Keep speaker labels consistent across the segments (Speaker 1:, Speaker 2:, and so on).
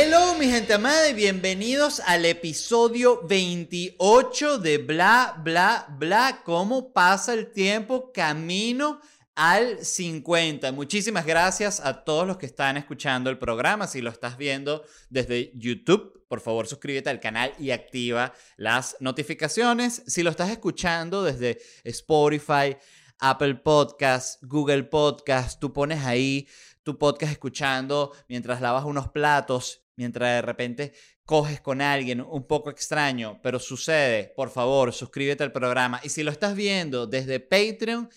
Speaker 1: Hello mi gente amada y bienvenidos al episodio 28 de Bla Bla Bla. ¿Cómo pasa el tiempo camino al 50? Muchísimas gracias a todos los que están escuchando el programa. Si lo estás viendo desde YouTube, por favor suscríbete al canal y activa las notificaciones. Si lo estás escuchando desde Spotify, Apple Podcasts, Google Podcasts, tú pones ahí tu podcast escuchando mientras lavas unos platos, mientras de repente coges con alguien un poco extraño, pero sucede, por favor, suscríbete al programa. Y si lo estás viendo desde Patreon,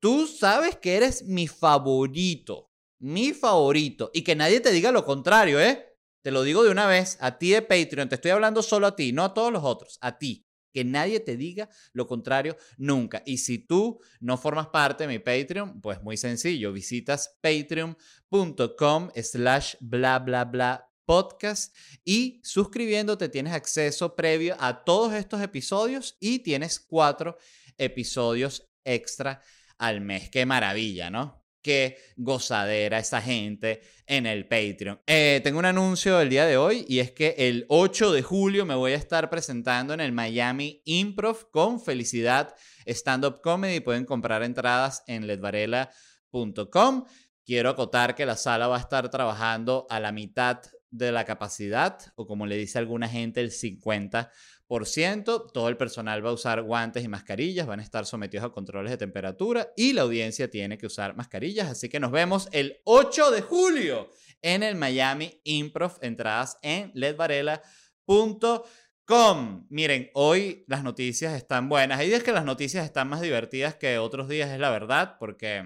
Speaker 1: tú sabes que eres mi favorito, mi favorito. Y que nadie te diga lo contrario, ¿eh? Te lo digo de una vez, a ti de Patreon, te estoy hablando solo a ti, no a todos los otros, a ti. Que nadie te diga lo contrario nunca. Y si tú no formas parte de mi Patreon, pues muy sencillo, visitas patreon.com slash bla bla bla podcast y suscribiéndote tienes acceso previo a todos estos episodios y tienes cuatro episodios extra al mes. Qué maravilla, ¿no? qué gozadera esa gente en el Patreon. Eh, tengo un anuncio el día de hoy y es que el 8 de julio me voy a estar presentando en el Miami Improv con Felicidad Stand Up Comedy. Pueden comprar entradas en ledvarela.com. Quiero acotar que la sala va a estar trabajando a la mitad de la capacidad o como le dice alguna gente el 50 todo el personal va a usar guantes y mascarillas, van a estar sometidos a controles de temperatura y la audiencia tiene que usar mascarillas. Así que nos vemos el 8 de julio en el Miami Improv. Entradas en ledvarela.com. Miren, hoy las noticias están buenas. Hay días que las noticias están más divertidas que otros días, es la verdad, porque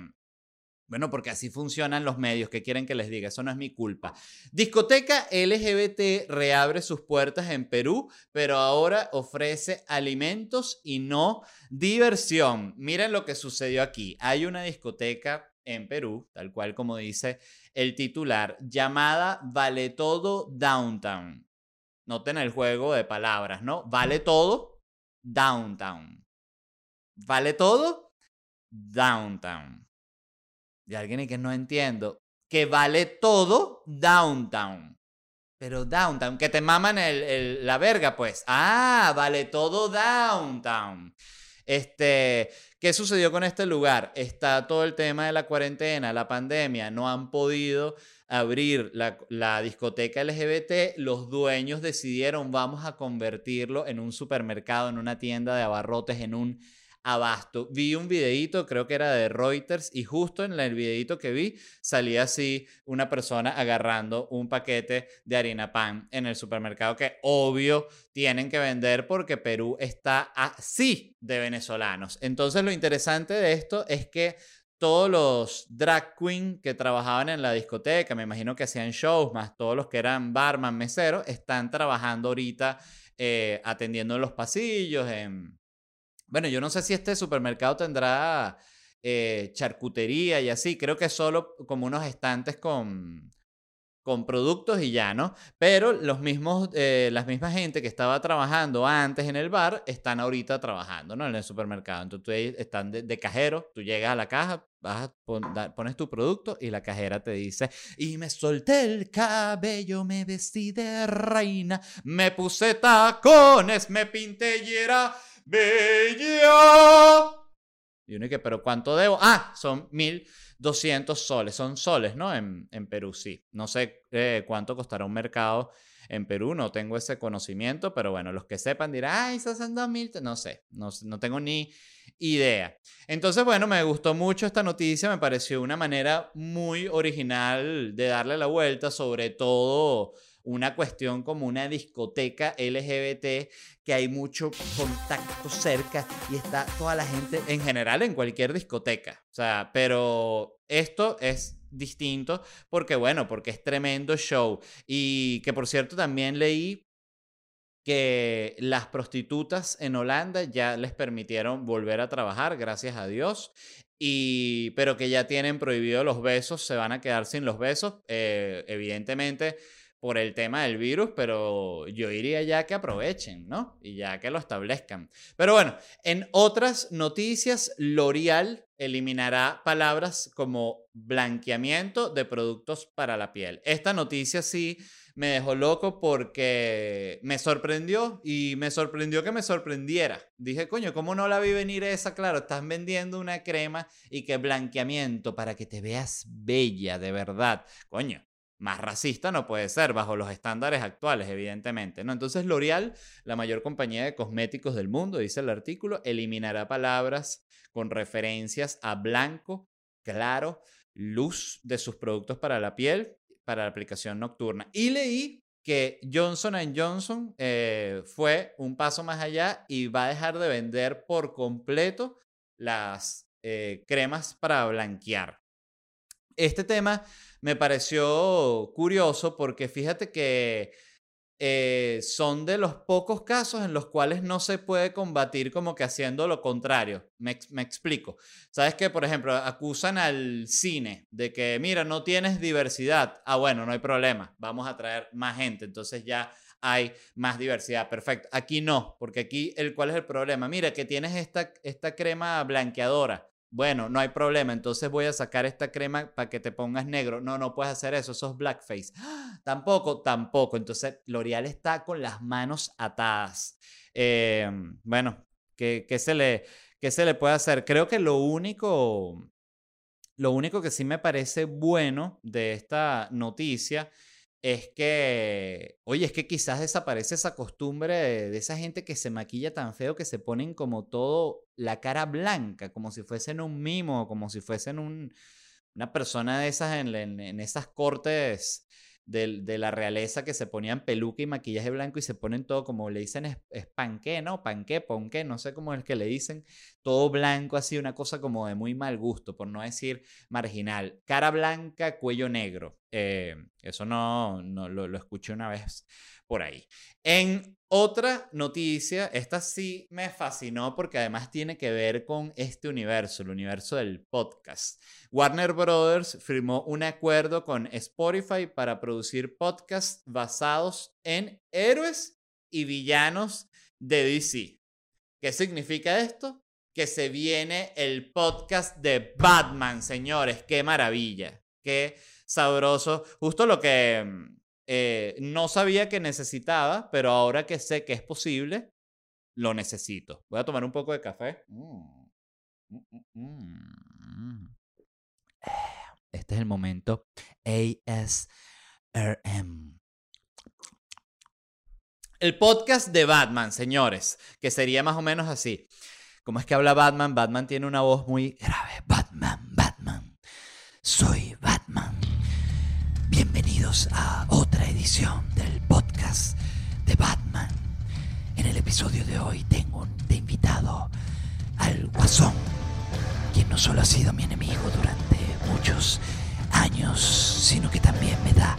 Speaker 1: bueno, porque así funcionan los medios que quieren que les diga, eso no es mi culpa. Discoteca LGBT reabre sus puertas en Perú, pero ahora ofrece alimentos y no diversión. Miren lo que sucedió aquí. Hay una discoteca en Perú, tal cual como dice el titular, llamada Vale Todo Downtown. Noten el juego de palabras, ¿no? Vale todo Downtown. Vale todo Downtown y alguien que no entiendo, que vale todo downtown. Pero downtown, que te maman la verga, pues. Ah, vale todo downtown. Este, ¿qué sucedió con este lugar? Está todo el tema de la cuarentena, la pandemia, no han podido abrir la, discoteca LGBT, los dueños decidieron vamos a convertirlo en un supermercado, en una tienda de abarrotes, en un abasto. Vi un videito, creo que era de Reuters, y justo en el videito que vi salía así una persona agarrando un paquete de harina pan en el supermercado que obvio tienen que vender porque Perú está así de venezolanos. Entonces lo interesante de esto es que todos los drag queen que trabajaban en la discoteca, me imagino que hacían shows, más todos los que eran barman, meseros, están trabajando ahorita eh, atendiendo en los pasillos, en, bueno, yo no sé si este supermercado tendrá eh, charcutería y así. Creo que solo como unos estantes con, con productos y ya, ¿no? Pero los mismos, eh, las mismas gente que estaba trabajando antes en el bar están ahorita trabajando, ¿no? En el supermercado. Entonces están de, cajero, tú llegas a la caja, vas pones tu producto y la cajera te dice, y me solté el cabello, me vestí de reina, me puse tacones, me pinté y era bella. Y uno que, pero ¿cuánto debo? Ah, son mil 200 soles. Son soles, ¿no? En, en Perú, sí. No sé eh, cuánto costará un mercado en Perú, no tengo ese conocimiento, pero bueno, los que sepan dirán, ay, esos son 2000, no sé, no, no tengo ni idea. Entonces, bueno, me gustó mucho esta noticia, me pareció una manera muy original de darle la vuelta, sobre todo una cuestión como una discoteca LGBT, que hay mucho contacto cerca y está toda la gente en general en cualquier discoteca. O sea, pero esto es distinto porque, bueno, porque es tremendo show. Y que por cierto también leí que las prostitutas en Holanda ya les permitieron volver a trabajar, gracias a Dios, y, pero que ya tienen prohibido los besos, se van a quedar sin los besos. Eh, evidentemente, por el tema del virus, pero yo diría ya que aprovechen, ¿no? Y ya que lo establezcan. Pero bueno, en otras noticias, L'Oreal eliminará palabras como blanqueamiento de productos para la piel. Esta noticia sí me dejó loco porque me sorprendió y me sorprendió que me sorprendiera. Dije, coño, ¿cómo no la vi venir esa? Claro, estás vendiendo una crema y que blanqueamiento para que te veas bella de verdad. Coño, más racista no puede ser bajo los estándares actuales, evidentemente. ¿no? Entonces, L'Oreal, la mayor compañía de cosméticos del mundo, dice el artículo, eliminará palabras con referencias a blanco, claro, luz de sus productos para la piel, para la aplicación nocturna. Y leí que Johnson Johnson eh, fue un paso más allá y va a dejar de vender por completo las eh, cremas para blanquear. Este tema me pareció curioso porque fíjate que eh, son de los pocos casos en los cuales no se puede combatir como que haciendo lo contrario. Me, me, explico. Sabes que, por ejemplo, acusan al cine de que, mira, no tienes diversidad. Ah, bueno, no hay problema. Vamos a traer más gente. Entonces ya hay más diversidad. Perfecto. Aquí no, porque aquí, el, ¿cuál es el problema? Mira, que tienes esta, esta crema blanqueadora. Bueno, no hay problema, entonces voy a sacar esta crema para que te pongas negro. No, no puedes hacer eso, eso es blackface. Tampoco, tampoco. Entonces, L'Oreal está con las manos atadas. Eh, bueno, ¿qué, se le, ¿qué se le puede hacer? Creo que lo único, lo único que sí me parece bueno de esta noticia es que, oye, es que quizás desaparece esa costumbre de, esa gente que se maquilla tan feo que se ponen como todo la cara blanca, como si fuesen un mimo, como si fuesen un, una persona de esas en, esas cortes de, la realeza que se ponían peluca y maquillaje blanco y se ponen todo como le dicen es, panqué, ¿no? Panqué, ponqué, no sé cómo es que le dicen, todo blanco así, una cosa como de muy mal gusto, por no decir marginal. Cara blanca, cuello negro. Eh, eso no, no lo, lo escuché una vez por ahí. En otra noticia, esta sí me fascinó porque además tiene que ver con este universo, el universo del podcast. Warner Brothers firmó un acuerdo con Spotify para producir podcasts basados en héroes y villanos de DC. ¿Qué significa esto? Que se viene el podcast de Batman, señores. Qué maravilla. Qué sabroso. Justo lo que mm, eh, no sabía que necesitaba, pero ahora que sé que es posible, lo necesito. Voy a tomar un poco de café. Mm. Mm, este es el momento ASRM. El podcast de Batman, señores, que sería más o menos así. ¿Cómo es que habla Batman? Batman tiene una voz muy grave. Batman, Batman. Soy Batman. Bienvenidos a otra edición del podcast de Batman. En el episodio de hoy tengo de invitado al Guasón, quien no solo ha sido mi enemigo durante muchos años, sino que también me da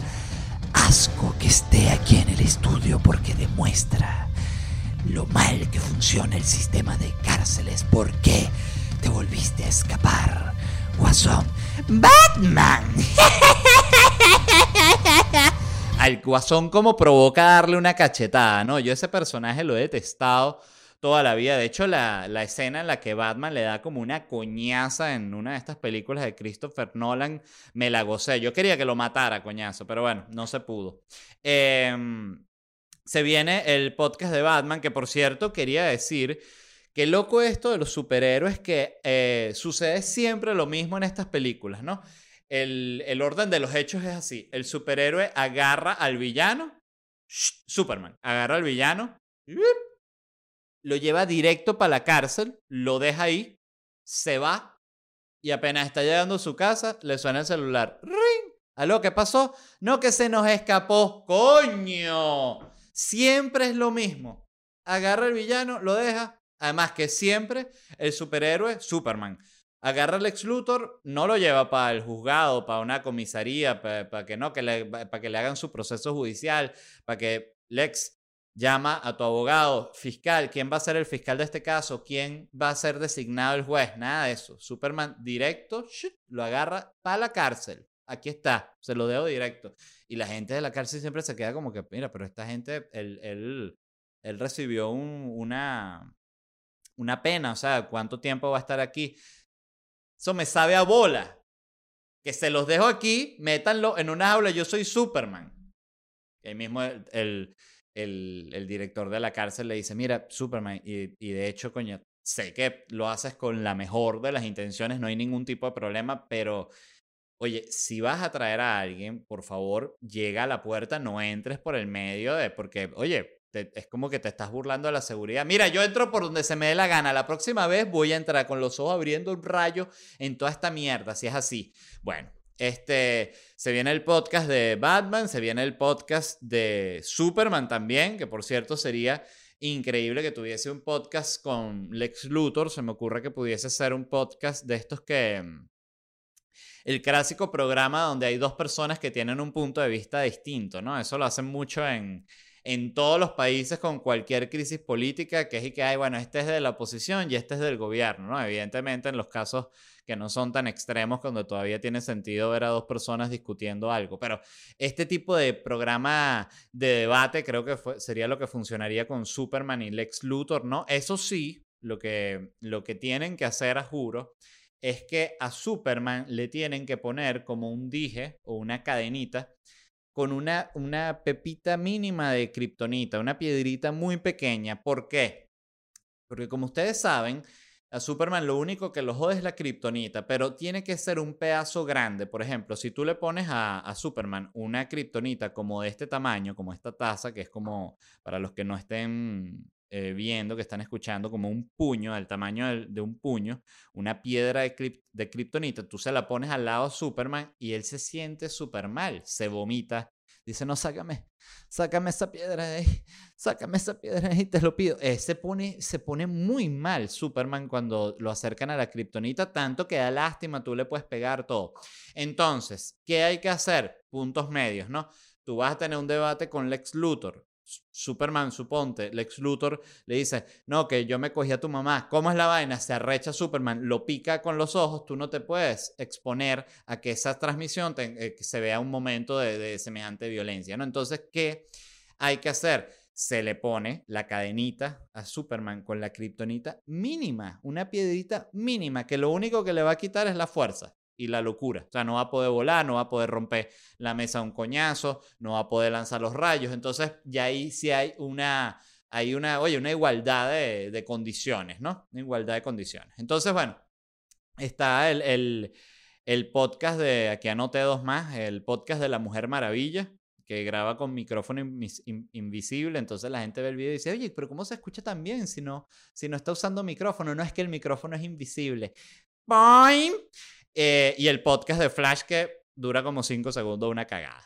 Speaker 1: asco que esté aquí en el estudio porque demuestra lo mal que funciona el sistema de cárceles. ¿Por qué te volviste a escapar, Guasón? Batman. Al guasón como provoca darle una cachetada, ¿no? Yo ese personaje lo he detestado toda la vida. De hecho, la, escena en la que Batman le da como una coñaza en una de estas películas de Christopher Nolan, me la gocé. Yo quería que lo matara, coñazo, pero bueno, no se pudo. Em, se viene el podcast de Batman, que por cierto quería decir Qué loco esto de los superhéroes que eh, sucede siempre lo mismo en estas películas, ¿no? El, el orden de los hechos es así. El superhéroe agarra al villano, Superman, agarra al villano, lo lleva directo para la cárcel, lo deja ahí, se va y apenas está llegando a su casa, le suena el celular. ¡Ring! ¿Aló? ¿Qué pasó? No que se nos escapó. ¡Coño! Siempre es lo mismo. Agarra el villano, lo deja. Además que siempre el superhéroe, Superman, agarra al ex Luthor, no lo lleva para el juzgado, para una comisaría, para, que no, que le, para que le hagan su proceso judicial, para que Lex llama a tu abogado, fiscal, ¿quién va a ser el fiscal de este caso? ¿Quién va a ser designado el juez? Nada de eso. Superman directo lo agarra para la cárcel. Aquí está, se lo dejo directo. Y la gente de la cárcel siempre se queda como que, mira, pero esta gente, él, él, él recibió una, una pena, o sea, ¿cuánto tiempo va a estar aquí? Eso me sabe a bola. Que se los dejo aquí, métanlo en una aula, yo soy Superman. El mismo, el el, el, director de la cárcel le dice, mira, Superman, y, y, de hecho, coño, sé que lo haces con la mejor de las intenciones, no hay ningún tipo de problema, pero, oye, si vas a traer a alguien, por favor, llega a la puerta, no entres por el medio de, porque, oye, es como que te estás burlando de la seguridad. Mira, yo entro por donde se me dé la gana. La próxima vez voy a entrar con los ojos abriendo un rayo en toda esta mierda, si es así. Bueno, este, se viene el podcast de Batman, se viene el podcast de Superman también, que por cierto sería increíble que tuviese un podcast con Lex Luthor. Se me ocurre que pudiese ser un podcast de estos que... Mm, el clásico programa donde hay dos personas que tienen un punto de vista distinto, ¿no? Eso lo hacen mucho en, en todos los países con cualquier crisis política, que es y que hay, bueno, este es de la oposición y este es del gobierno, ¿no? Evidentemente en los casos que no son tan extremos cuando todavía tiene sentido ver a dos personas discutiendo algo. Pero este tipo de programa de debate creo que sería lo que funcionaría con Superman y Lex Luthor, ¿no? Eso sí, lo que, lo que tienen que hacer, a juro, es que a Superman le tienen que poner como un dije o una cadenita con una, una pepita mínima de kriptonita, una piedrita muy pequeña. ¿Por qué? Porque como ustedes saben, a Superman lo único que lo jode es la kriptonita, pero tiene que ser un pedazo grande. Por ejemplo, si tú le pones a, Superman una kriptonita como de este tamaño, como esta taza, que es como, para los que no estén eh, viendo, que están escuchando, como un puño, del tamaño de, un puño, una piedra de kriptonita, tú se la pones al lado a Superman y él se siente súper mal, se vomita, Dice, no, sácame, sácame esa piedra de ahí, sácame esa piedra de ahí, te lo pido. Eh, se, pone, se pone muy mal Superman cuando lo acercan a la kriptonita, tanto que da lástima, tú le puedes pegar todo. Entonces, ¿qué hay que hacer? Puntos medios, ¿no? Tú vas a tener un debate con Lex Luthor. Superman, suponte, Lex Luthor le dice, no, que yo me cogí a tu mamá, ¿cómo es la vaina? Se arrecha Superman, lo pica con los ojos, tú no te puedes exponer a que esa transmisión eh, se vea un momento de, semejante violencia, ¿no? Entonces, ¿qué hay que hacer? Se le pone la cadenita a Superman con la kriptonita mínima, una piedrita mínima, que lo único que le va a quitar es la fuerza y la locura. O sea, no va a poder volar, no va a poder romper la mesa un coñazo, no va a poder lanzar los rayos. Entonces, ya ahí sí hay una, hay una, oye, una igualdad de, condiciones, ¿no? Una igualdad de condiciones. Entonces, bueno, está el, el, el podcast de, aquí anoté dos más, el podcast de la Mujer Maravilla, que graba con micrófono invisible, entonces la gente ve el video y dice, oye, pero ¿cómo se escucha tan bien si no, si no está usando micrófono? No es que el micrófono es invisible. ¡Boing! Eh, y el podcast de Flash que dura como 5 segundos, una cagada.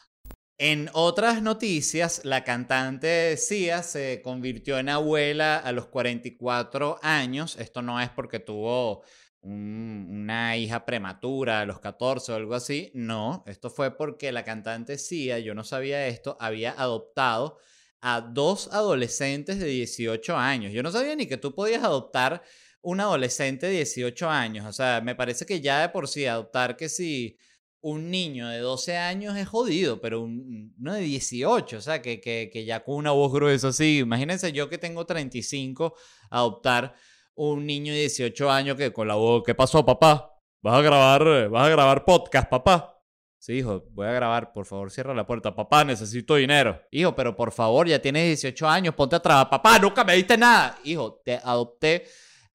Speaker 1: En otras noticias, la cantante Sia se convirtió en abuela a los 44 años. Esto no es porque tuvo una hija prematura a los 14 o algo así. No, esto fue porque la cantante Sia, yo no sabía esto, había adoptado a dos adolescentes de 18 años. Yo no sabía ni que tú podías adoptar un adolescente de 18 años. O sea, me parece que ya de por sí adoptar que si un niño de 12 años es jodido, pero un, uno de 18, o sea, que, que, que ya con una voz gruesa así. Imagínense yo que tengo 35, adoptar un niño de 18 años que con la voz, ¿qué pasó, papá? ¿Vas a grabar, vas a grabar podcast, papá? Sí, hijo, voy a grabar, por favor, cierra la puerta. Papá, necesito dinero. Hijo, pero por favor, ya tienes 18 años, ponte a trabajar. Papá, nunca me diste nada. Hijo, te adopté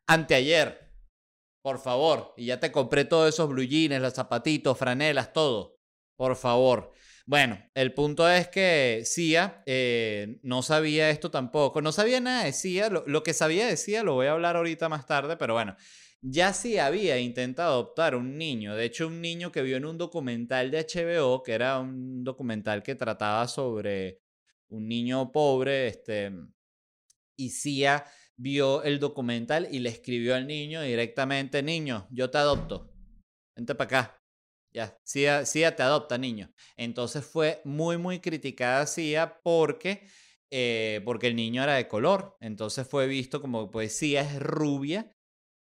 Speaker 1: anteayer. Por favor. Y ya te compré todos esos blue jeans, los zapatitos, franelas, todo. Por favor. Bueno, el punto es que Cia eh, no sabía esto tampoco. No sabía nada de Cia. Lo, que sabía de Cia lo voy a hablar ahorita más tarde, pero bueno. Ya sí había intentado adoptar un niño. De hecho, un niño que vio en un documental de HBO, que era un documental que trataba sobre un niño pobre, este, y Cia vio el documental y le escribió al niño directamente, niño, yo te adopto, vente para acá. Ya, Cia, Cia te adopta, niño. Entonces fue muy, muy criticada Cia porque, eh, porque el niño era de color. Entonces fue visto como, pues es rubia,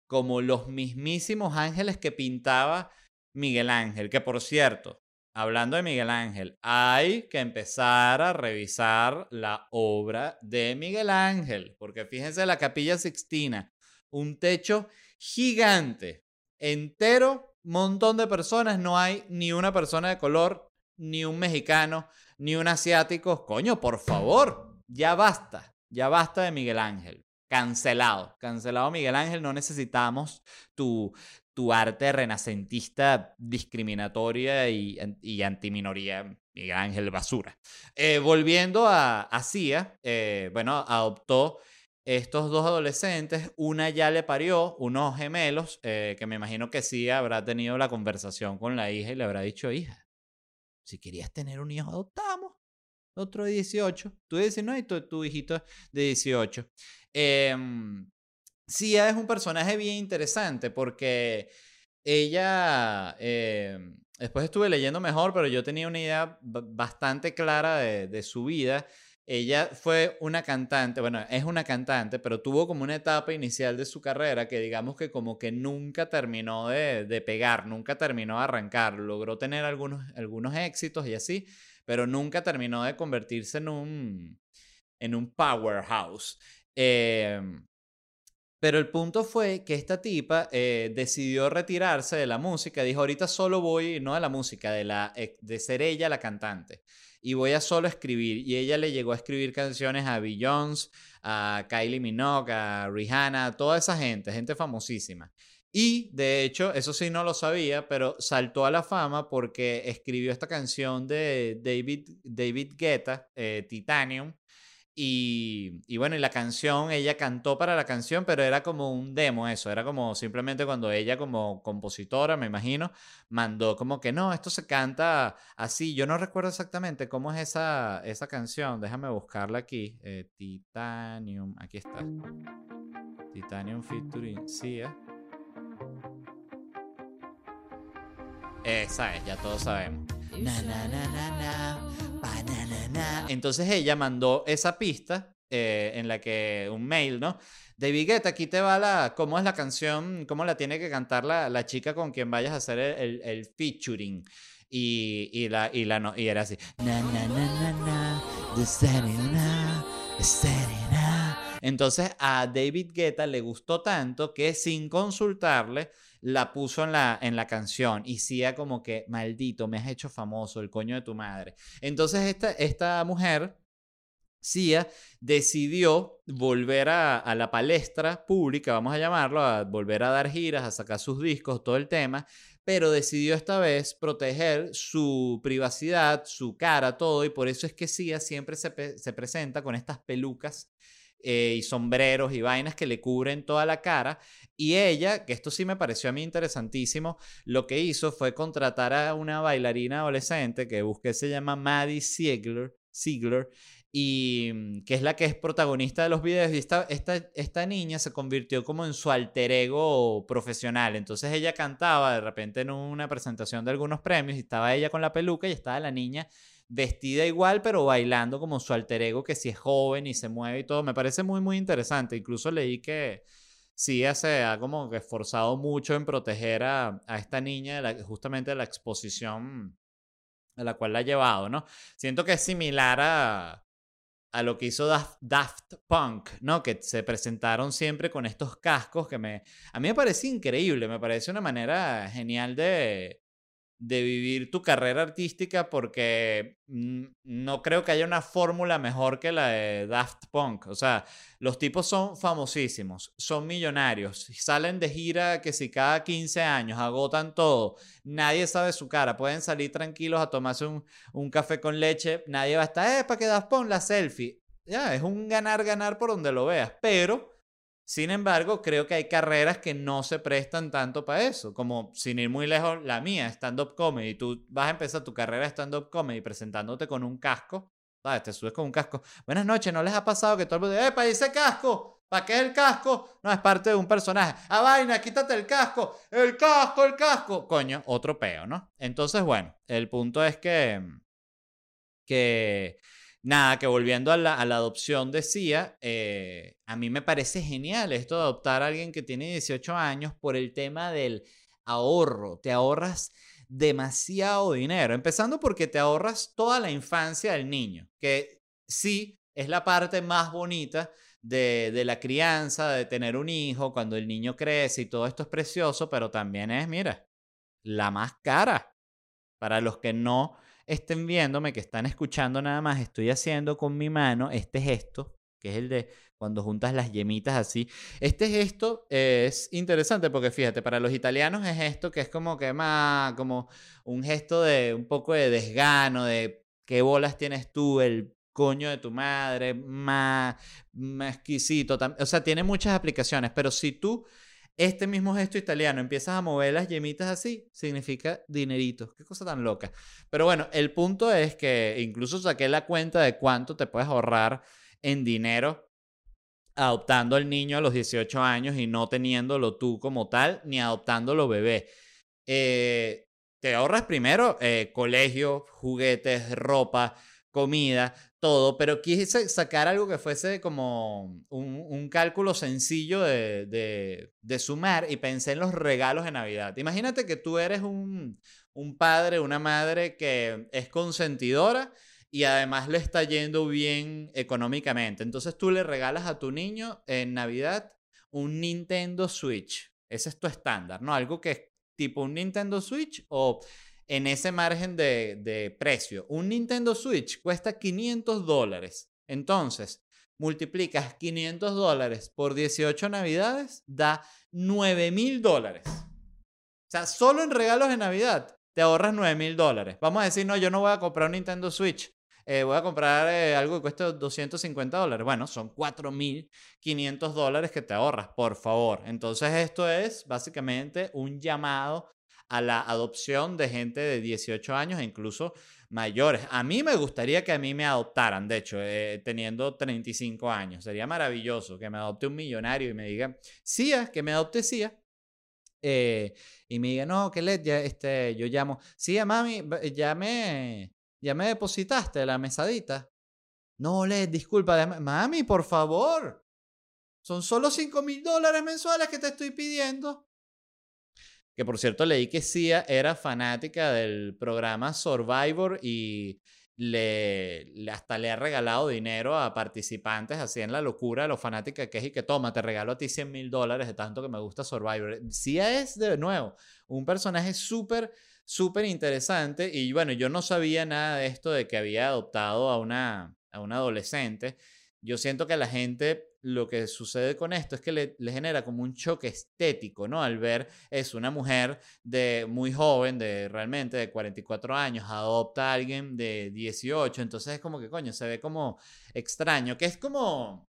Speaker 1: como los mismísimos ángeles que pintaba Miguel Ángel, que por cierto, hablando de Miguel Ángel, hay que empezar a revisar la obra de Miguel Ángel, porque fíjense la capilla Sixtina, un techo gigante, entero, montón de personas, no hay ni una persona de color, ni un mexicano, ni un asiático. Coño, por favor, ya basta, ya basta de Miguel Ángel. Cancelado, cancelado Miguel Ángel, no necesitamos tu, tu arte renacentista discriminatoria y, y antiminoría, Miguel Ángel Basura. Eh, volviendo a, a Cia, eh, bueno, adoptó estos dos adolescentes, una ya le parió unos gemelos, eh, que me imagino que sí habrá tenido la conversación con la hija y le habrá dicho, hija, si querías tener un hijo, adoptamos. Otro de 18, tú de 19 y tu, hijito de 18. Eh, Sia es un personaje bien interesante porque ella, eh, después estuve leyendo mejor, pero yo tenía una idea bastante clara de, su vida. Ella fue una cantante, bueno, es una cantante, pero tuvo como una etapa inicial de su carrera que digamos que como que nunca terminó de, de pegar, nunca terminó de arrancar, logró tener algunos, algunos éxitos y así, pero nunca terminó de convertirse en un, en un powerhouse. Eh, pero el punto fue que esta tipa eh, decidió retirarse de la música. Dijo, ahorita solo voy, no de la música, de, la, de ser ella la cantante. Y voy a solo escribir. Y ella le llegó a escribir canciones a Beyoncé, a Kylie Minogue, a Rihanna, a toda esa gente, gente famosísima. Y de hecho, eso sí no lo sabía, pero saltó a la fama porque escribió esta canción de David, David Guetta, eh, Titanium, y, bueno, y la canción, ella cantó para la canción, pero era como un demo eso, era como simplemente cuando ella como compositora, me imagino, mandó como que no, esto se canta así, yo no recuerdo exactamente cómo es esa, esa canción, déjame buscarla aquí, eh, Titanium, aquí está, Titanium featuring Sia. Esa es, ya todos sabemos. Na, na, na, entonces ella mandó esa pista eh, en la que un mail, ¿no? David Guetta, aquí te va la, cómo es la canción, cómo la tiene que cantar la, la chica con quien vayas a hacer el, featuring. Y, y, la, y, la, no, y era así. Entonces a David Guetta le gustó tanto que sin consultarle la puso en la, en la canción y Sia como que, maldito, me has hecho famoso, el coño de tu madre. Entonces esta, esta mujer, Sia, decidió volver a, a, la palestra pública, vamos a llamarlo, a volver a dar giras, a sacar sus discos, todo el tema, pero decidió esta vez proteger su privacidad, su cara, todo, y por eso es que Sia siempre se, se presenta con estas pelucas eh, y sombreros y vainas que le cubren toda la cara. Y ella, que esto sí me pareció a mí interesantísimo, lo que hizo fue contratar a una bailarina adolescente que busqué, se llama Maddie Ziegler, Ziegler y mm, que es la que es protagonista de los videos. Y esta, esta, esta niña se convirtió como en su alter ego profesional. Entonces ella cantaba de repente en una presentación de algunos premios y estaba ella con la peluca y estaba la niña vestida igual, pero bailando como su alter ego, que si es joven y se mueve y todo. Me parece muy, muy interesante. Incluso leí que sí se ha como esforzado mucho en proteger a, a esta niña de justamente de la exposición a la cual la ha llevado, ¿no? Siento que es similar a, a lo que hizo Daft, Daft, Punk, ¿no? Que se presentaron siempre con estos cascos que me... A mí me parece increíble, me parece una manera genial de, de vivir tu carrera artística porque mm, no creo que haya una fórmula mejor que la de Daft Punk. O sea, los tipos son famosísimos, son millonarios, salen de gira que si cada 15 años agotan todo, nadie sabe su cara, pueden salir tranquilos a tomarse un, un café con leche, nadie va a estar, eh, para que Daft Punk la selfie. Ya, es un ganar-ganar por donde lo veas, pero sin embargo, creo que hay carreras que no se prestan tanto para eso, como sin ir muy lejos, la mía, stand-up comedy. Tú vas a empezar tu carrera de stand-up comedy presentándote con un casco, ¿sabes? Te subes con un casco. Buenas noches, ¿no les ha pasado que todo el mundo dice, ¡Epa, ese casco! ¿Para qué es el casco? No, es parte de un personaje. ¡Ah, vaina, quítate el casco! ¡El casco, el casco! Coño, otro peo, ¿no? Entonces, bueno, el punto es que... que Nada, que volviendo a la, adopción decía, eh, a mí me parece genial esto de adoptar a alguien que tiene 18 años por el tema del ahorro. Te ahorras demasiado dinero, empezando porque te ahorras toda la infancia del niño, que sí es la parte más bonita de, de, la crianza, de tener un hijo, cuando el niño crece y todo esto es precioso, pero también es, mira, la más cara. Para los que no estén viéndome, que están escuchando nada más, estoy haciendo con mi mano este gesto, que es el de cuando juntas las yemitas así. Este gesto es interesante porque fíjate, para los italianos es esto que es como que más, como un gesto de un poco de desgano, de qué bolas tienes tú, el coño de tu madre, más, más exquisito. O sea, tiene muchas aplicaciones, pero si tú este mismo gesto italiano, empiezas a mover las yemitas así, significa dinerito. Qué cosa tan loca. Pero bueno, el punto es que incluso saqué la cuenta de cuánto te puedes ahorrar en dinero adoptando al niño a los 18 años y no teniéndolo tú como tal, ni adoptándolo bebé. Eh, te ahorras primero eh, colegio, juguetes, ropa, comida, todo, pero quise sacar algo que fuese como un, cálculo sencillo de, sumar y pensé en los regalos de Navidad. Imagínate que tú eres un, un padre, una madre que es consentidora y además le está yendo bien económicamente. Entonces tú le regalas a tu niño en Navidad un Nintendo Switch. Ese es tu estándar, ¿no? Algo que es tipo un Nintendo Switch o en ese margen de, precio. Un Nintendo Switch cuesta 500 dólares. Entonces, multiplicas 500 dólares por 18 navidades, da 9 mil dólares. O sea, solo en regalos de Navidad te ahorras 9 mil dólares. Vamos a decir, no, yo no voy a comprar un Nintendo Switch. Eh, voy a comprar eh, algo que cueste 250 dólares. Bueno, son 4.500 dólares que te ahorras, por favor. Entonces esto es básicamente un llamado a la adopción de gente de 18 años e incluso mayores. A mí me gustaría que a mí me adoptaran, de hecho, eh, teniendo 35 años. Sería maravilloso que me adopte un millonario y me diga, Cia, que me adopte Cia. Eh, y me diga, no, que le, ya, este, yo llamo, Cia, mami, ya me, me depositaste la mesadita. No, Led, disculpa, mami, por favor. Son solo 5 mil dólares mensuales que te estoy pidiendo. Que por cierto leí que Sia era fanática del programa Survivor y le, hasta le ha regalado dinero a participantes así en la locura, lo fanática que es y que toma, te regalo a ti 100 mil dólares de tanto que me gusta Survivor. Sia es de nuevo un personaje súper, súper interesante y bueno, yo no sabía nada de esto de que había adoptado a una, a una adolescente. Yo siento que la gente lo que sucede con esto es que le, genera como un choque estético, ¿no? Al ver es una mujer de muy joven, de realmente de 44 años, adopta a alguien de 18, entonces es como que coño, se ve como extraño, que es como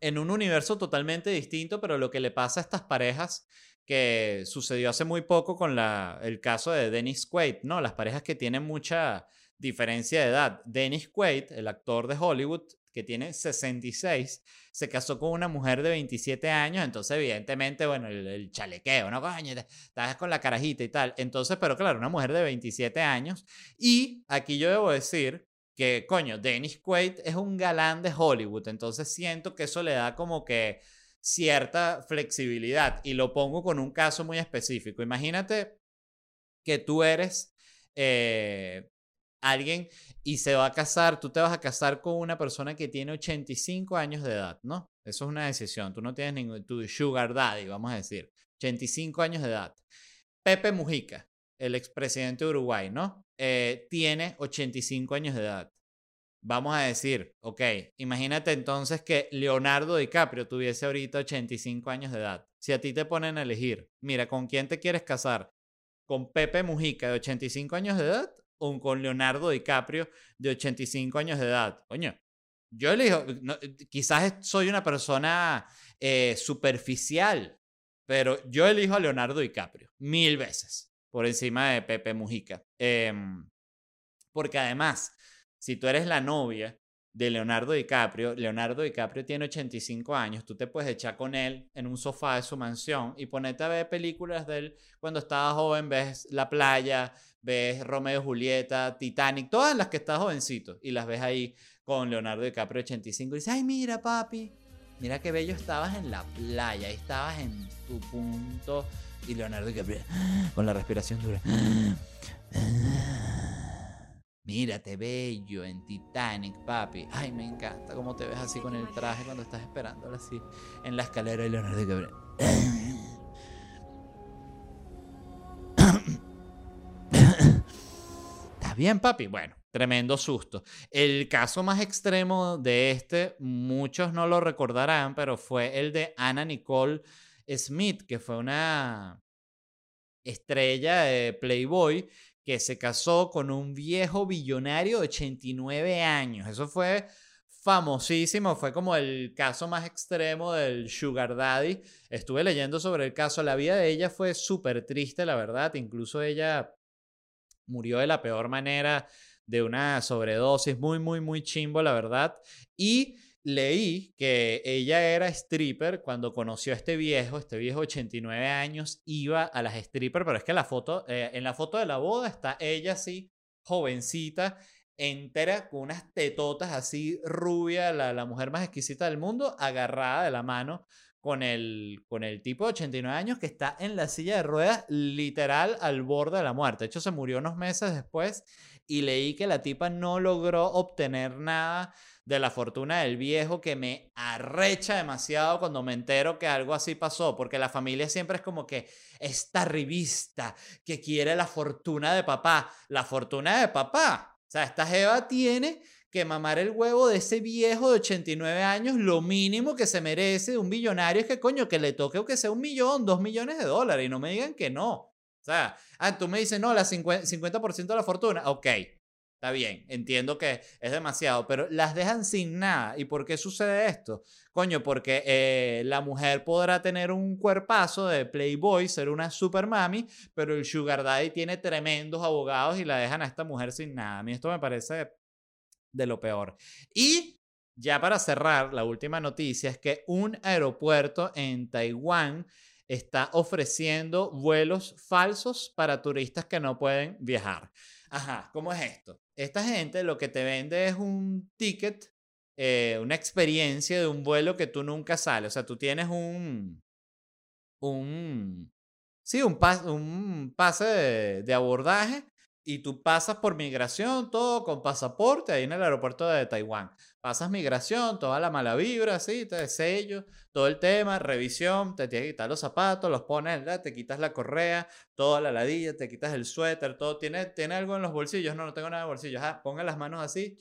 Speaker 1: en un universo totalmente distinto, pero lo que le pasa a estas parejas que sucedió hace muy poco con la, el caso de Dennis Quaid, ¿no? Las parejas que tienen mucha diferencia de edad. Dennis Quaid, el actor de Hollywood, que tiene 66, se casó con una mujer de 27 años, entonces evidentemente, bueno, el, chalequeo, ¿no? Coño, estás con la carajita y tal. Entonces, pero claro, una mujer de 27 años. Y aquí yo debo decir que, coño, Dennis Quaid es un galán de Hollywood, entonces siento que eso le da como que cierta flexibilidad. Y lo pongo con un caso muy específico. Imagínate que tú eres... Eh, alguien y se va a casar, tú te vas a casar con una persona que tiene 85 años de edad, ¿no? Eso es una decisión, tú no tienes ningún, tu sugar daddy, vamos a decir, 85 años de edad. Pepe Mujica, el expresidente de Uruguay, ¿no? Eh, tiene 85 años de edad. Vamos a decir, ok, imagínate entonces que Leonardo DiCaprio tuviese ahorita 85 años de edad. Si a ti te ponen a elegir, mira, ¿con quién te quieres casar? ¿Con Pepe Mujica de 85 años de edad o con Leonardo DiCaprio de 85 años de edad? Coño, yo elijo, quizás soy una persona eh, superficial, pero yo elijo a Leonardo DiCaprio mil veces por encima de Pepe Mujica. Em, porque además, si tú eres la novia de Leonardo DiCaprio, Leonardo DiCaprio tiene 85 años, tú te puedes echar con él en un sofá de su mansión y ponerte a ver películas de él cuando estaba joven, ves La Playa, ves Romeo Julieta, Titanic, todas las que está jovencito y las ves ahí con Leonardo DiCaprio 85 y dices, ay mira papi, mira qué bello estabas en la playa, estabas en tu punto y Leonardo DiCaprio con la respiración dura. Mírate bello en Titanic, papi. Ay, me encanta cómo te ves así con el traje cuando estás esperándolo así en la escalera de Leonardo DiCaprio. ¿Estás bien, papi? Bueno, tremendo susto. El caso más extremo de este, muchos no lo recordarán, pero fue el de Anna Nicole Smith, que fue una estrella de Playboy que se casó con un viejo billonario de 89 años. Eso fue famosísimo, fue como el caso más extremo del Sugar Daddy. Estuve leyendo sobre el caso, la vida de ella fue súper triste, la verdad, incluso ella murió de la peor manera, de una sobredosis, muy, muy, muy chimbo, la verdad. Y leí que ella era stripper cuando conoció a este viejo, este viejo 89 años, iba a las strippers, pero es que la foto, eh, en la foto de la boda está ella así, jovencita, entera, con unas tetotas así, rubia, la, la mujer más exquisita del mundo, agarrada de la mano con el, con el tipo de 89 años que está en la silla de ruedas, literal al borde de la muerte. De hecho, se murió unos meses después y leí que la tipa no logró obtener nada de la fortuna del viejo que me arrecha demasiado cuando me entero que algo así pasó, porque la familia siempre es como que esta revista que quiere la fortuna de papá, la fortuna de papá. O sea, esta Jeva tiene que mamar el huevo de ese viejo de 89 años, lo mínimo que se merece de un billonario es que coño, que le toque o que sea un millón, dos millones de dólares y no me digan que no. O sea, ah, tú me dices, no, la 50%, 50 de la fortuna. Ok, Está bien, entiendo que es demasiado, pero las dejan sin nada. ¿Y por qué sucede esto? Coño, porque eh, la mujer podrá tener un cuerpazo de Playboy, ser una super mami, pero el Sugar Daddy tiene tremendos abogados y la dejan a esta mujer sin nada. A mí esto me parece de lo peor. Y ya para cerrar, la última noticia es que un aeropuerto en Taiwán está ofreciendo vuelos falsos para turistas que no pueden viajar. Ajá, ¿cómo es esto? Esta gente lo que te vende es un ticket, eh, una experiencia de un vuelo que tú nunca sales. O sea, tú tienes un. un. Sí, un, un pase de abordaje y tú pasas por migración, todo con pasaporte ahí en el aeropuerto de Taiwán. Pasas migración, toda la mala vibra, así, te sello, todo el tema, revisión, te tienes que quitar los zapatos, los pones, te quitas la correa, toda la ladilla, te quitas el suéter, todo. ¿Tiene, ¿Tiene algo en los bolsillos? No, no tengo nada en los bolsillos. Ah, las manos así,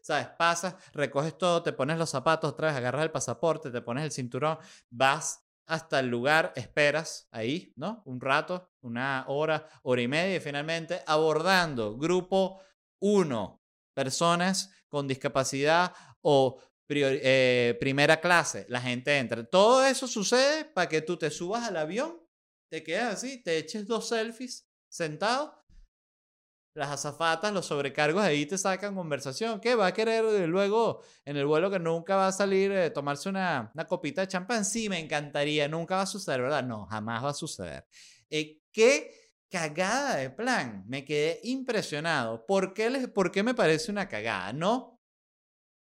Speaker 1: ¿sabes? Pasas, recoges todo, te pones los zapatos otra vez, agarras el pasaporte, te pones el cinturón, vas hasta el lugar, esperas ahí, ¿no? Un rato, una hora, hora y media y finalmente abordando grupo 1, personas con discapacidad o eh, primera clase, la gente entra. Todo eso sucede para que tú te subas al avión, te quedas así, te eches dos selfies sentado las azafatas, los sobrecargos ahí te sacan conversación. ¿Qué va a querer eh, luego en el vuelo que nunca va a salir eh, tomarse una, una, copita de champán? Sí, me encantaría. Nunca va a suceder, ¿verdad? No, jamás va a suceder. Eh, ¿Qué cagada de plan? Me quedé impresionado. ¿Por qué, les, ¿Por qué me parece una cagada? No,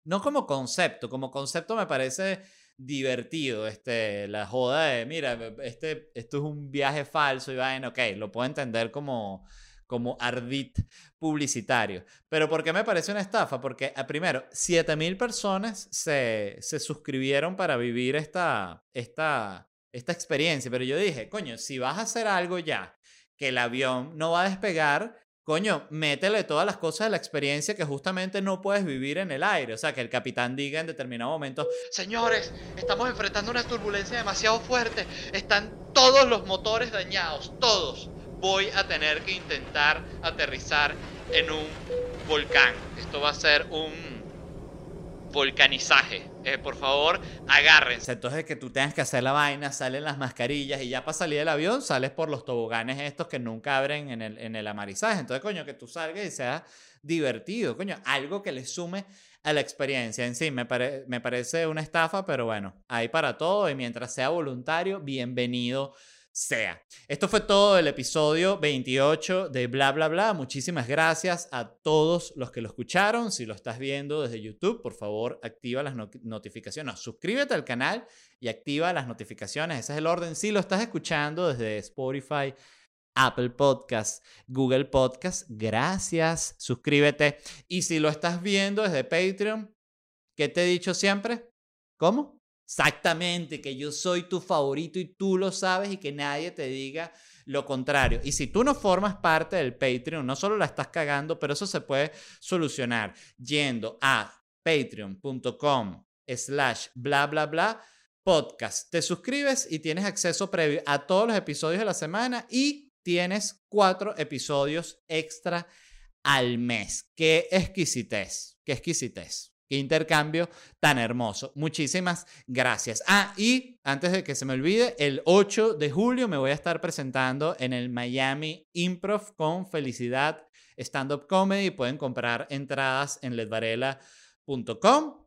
Speaker 1: no como concepto. Como concepto me parece divertido este, la joda de, mira, este, esto es un viaje falso y vaina, ok, lo puedo entender como como ardit publicitario. Pero ¿por qué me parece una estafa? Porque, ah, primero, 7000 personas se, se, suscribieron para vivir esta, esta, esta experiencia. Pero yo dije, coño, si vas a hacer algo ya que el avión no va a despegar, coño, métele todas las cosas de la experiencia que justamente no puedes vivir en el aire. O sea, que el capitán diga en determinado momento, señores, estamos enfrentando una turbulencia demasiado fuerte, están todos los motores dañados, todos. Voy a tener que intentar aterrizar en un volcán. Esto va a ser un volcanizaje. Eh, por favor, agárrense. Entonces que tú tengas que hacer la vaina, salen las mascarillas y ya para salir del avión sales por los toboganes estos que nunca abren en el, en el amarizaje. Entonces, coño, que tú salgas y sea divertido, coño, algo que le sume a la experiencia en sí. Me, me parece una estafa, pero bueno, hay para todo y mientras sea voluntario, bienvenido sea. Esto fue todo el episodio 28 de Bla Bla Bla. Muchísimas gracias a todos los que lo escucharon. Si lo estás viendo desde YouTube, por favor, activa las notificaciones. suscríbete al canal y activa las notificaciones. Ese es el orden. Si lo estás escuchando desde Spotify, Apple Podcast, Google Podcast, gracias. Suscríbete. Y si lo estás viendo desde Patreon, ¿qué te he dicho siempre? ¿Cómo? Exactamente, que yo soy tu favorito y tú lo sabes y que nadie te diga lo contrario. Y si tú no formas parte del Patreon, no solo la estás cagando, pero eso se puede solucionar yendo a patreon.com slash bla bla bla podcast. Te suscribes y tienes acceso previo a todos los episodios de la semana y tienes cuatro episodios extra al mes. Qué exquisitez, qué exquisitez. Qué intercambio tan hermoso. Muchísimas gracias. Ah, y antes de que se me olvide, el 8 de julio me voy a estar presentando en el Miami Improv con Felicidad Stand Up Comedy. Pueden comprar entradas en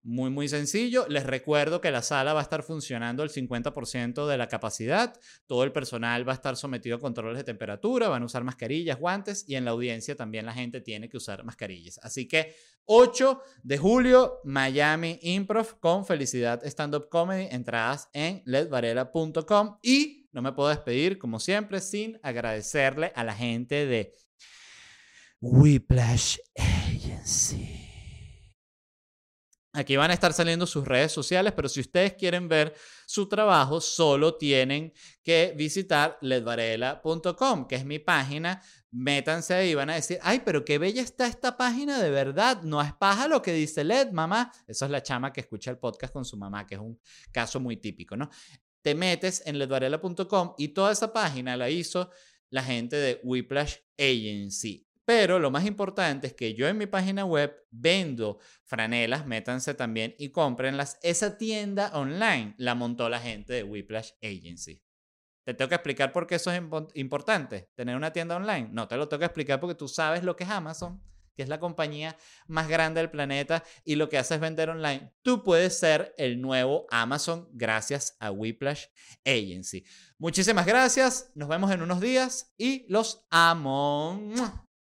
Speaker 1: Muy, muy sencillo. Les recuerdo que la sala va a estar funcionando el 50% de la capacidad. Todo el personal va a estar sometido a controles de temperatura, van a usar mascarillas, guantes y en la audiencia también la gente tiene que usar mascarillas. Así que 8 de julio, Miami Improv con Felicidad Stand Up Comedy. Entradas en ledvarela.com y no me puedo despedir, como siempre, sin agradecerle a la gente de Whiplash Agency. Aquí van a estar saliendo sus redes sociales, pero si ustedes quieren ver su trabajo, solo tienen que visitar ledvarela.com, que es mi página. Métanse ahí y van a decir, ay, pero qué bella está esta página de verdad. No es paja lo que dice Led, mamá. Esa es la chama que escucha el podcast con su mamá, que es un caso muy típico, ¿no? Te metes en ledvarela.com y toda esa página la hizo la gente de Whiplash Agency. Pero lo más importante es que yo en mi página web vendo franelas, métanse también y cómprenlas. Esa tienda online la montó la gente de Whiplash Agency. ¿Te tengo que explicar por qué eso es importante? ¿Tener una tienda online? No, te lo tengo que explicar porque tú sabes lo que es Amazon, que es la compañía más grande del planeta y lo que hace es vender online. Tú puedes ser el nuevo Amazon gracias a Whiplash Agency. Muchísimas gracias, nos vemos en unos días y los amo.